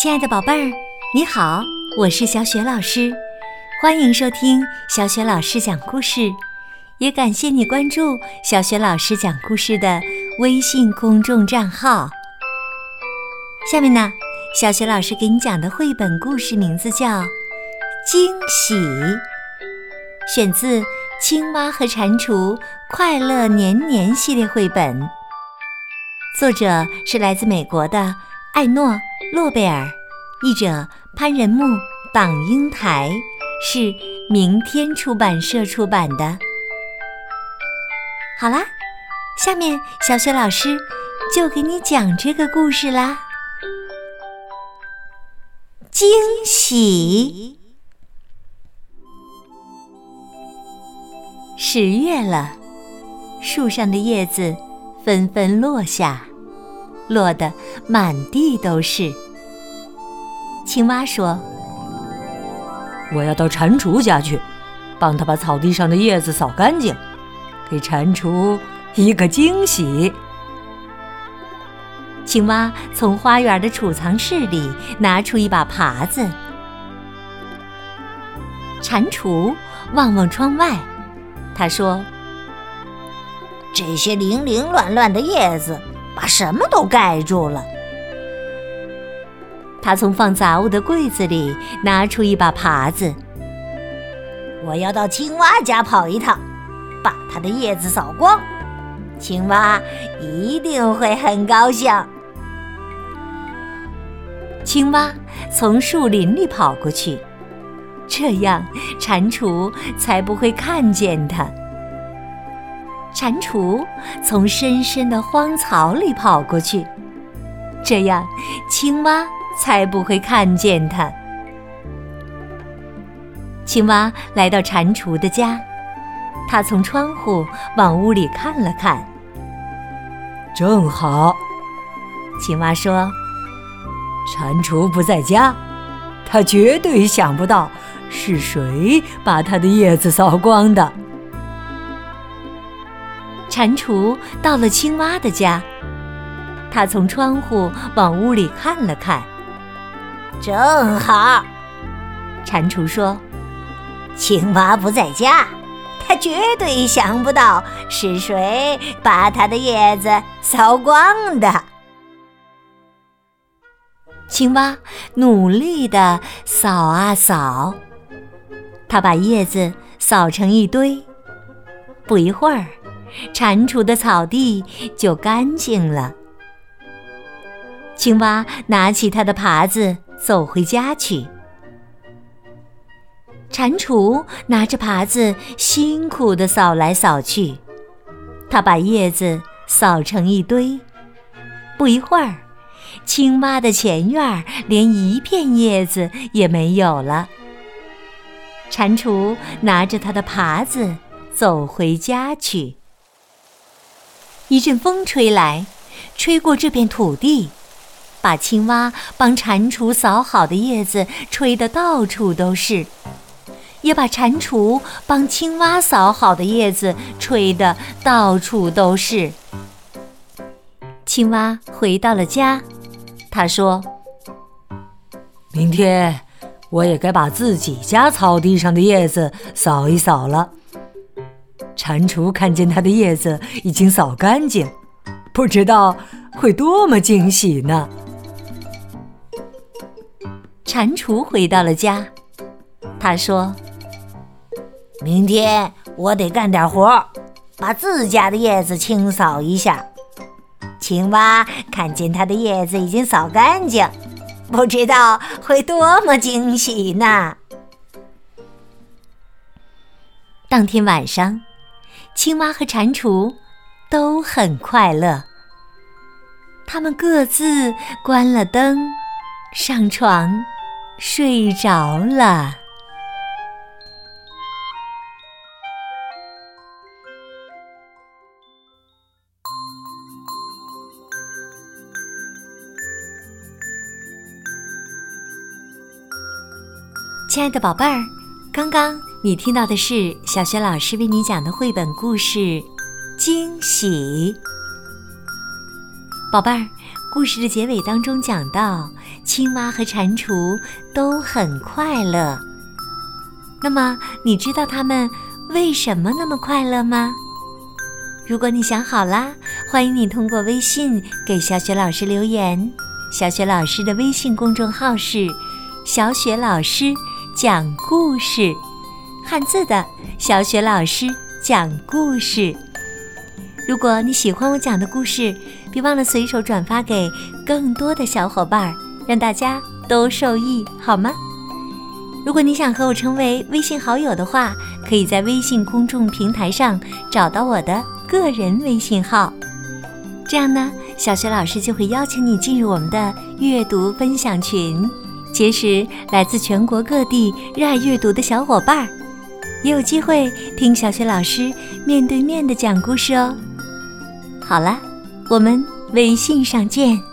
亲爱的宝贝儿，你好，我是小雪老师，欢迎收听小雪老师讲故事，也感谢你关注小雪老师讲故事的微信公众账号。下面呢，小雪老师给你讲的绘本故事名字叫《惊喜》，选自《青蛙和蟾蜍快乐年年》系列绘本，作者是来自美国的艾诺。诺贝尔，译者潘仁木、党英台，是明天出版社出版的。好啦，下面小雪老师就给你讲这个故事啦。惊喜！十月了，树上的叶子纷纷落下。落得满地都是。青蛙说：“我要到蟾蜍家去，帮他把草地上的叶子扫干净，给蟾蜍一个惊喜。”青蛙从花园的储藏室里拿出一把耙子。蟾蜍望望窗外，他说：“这些零零乱乱的叶子。”把什么都盖住了。他从放杂物的柜子里拿出一把耙子。我要到青蛙家跑一趟，把它的叶子扫光。青蛙一定会很高兴。青蛙从树林里跑过去，这样蟾蜍才不会看见它。蟾蜍从深深的荒草里跑过去，这样青蛙才不会看见它。青蛙来到蟾蜍的家，它从窗户往屋里看了看。正好，青蛙说：“蟾蜍不在家，它绝对想不到是谁把它的叶子扫光的。”蟾蜍到了青蛙的家，它从窗户往屋里看了看。正好，蟾蜍说：“青蛙不在家，它绝对想不到是谁把它的叶子扫光的。”青蛙努力地扫啊扫，它把叶子扫成一堆。不一会儿。蟾蜍的草地就干净了。青蛙拿起它的耙子走回家去。蟾蜍拿着耙子辛苦地扫来扫去，它把叶子扫成一堆。不一会儿，青蛙的前院连一片叶子也没有了。蟾蜍拿着它的耙子走回家去。一阵风吹来，吹过这片土地，把青蛙帮蟾蜍扫好的叶子吹得到处都是，也把蟾蜍帮青蛙扫好的叶子吹得到处都是。青蛙回到了家，他说：“明天我也该把自己家草地上的叶子扫一扫了。”蟾蜍看见它的叶子已经扫干净，不知道会多么惊喜呢。蟾蜍回到了家，他说：“明天我得干点活，把自家的叶子清扫一下。”青蛙看见它的叶子已经扫干净，不知道会多么惊喜呢。当天晚上。青蛙和蟾蜍都很快乐。他们各自关了灯，上床睡着了。亲爱的宝贝儿，刚刚。你听到的是小学老师为你讲的绘本故事《惊喜》。宝贝儿，故事的结尾当中讲到，青蛙和蟾蜍都很快乐。那么，你知道他们为什么那么快乐吗？如果你想好啦，欢迎你通过微信给小雪老师留言。小雪老师的微信公众号是“小雪老师讲故事”，汉字的“小雪老师讲故事”。如果你喜欢我讲的故事，别忘了随手转发给更多的小伙伴，让大家都受益，好吗？如果你想和我成为微信好友的话，可以在微信公众平台上找到我的个人微信号。这样呢，小学老师就会邀请你进入我们的阅读分享群，结识来自全国各地热爱阅读的小伙伴，也有机会听小学老师面对面的讲故事哦。好了，我们微信上见。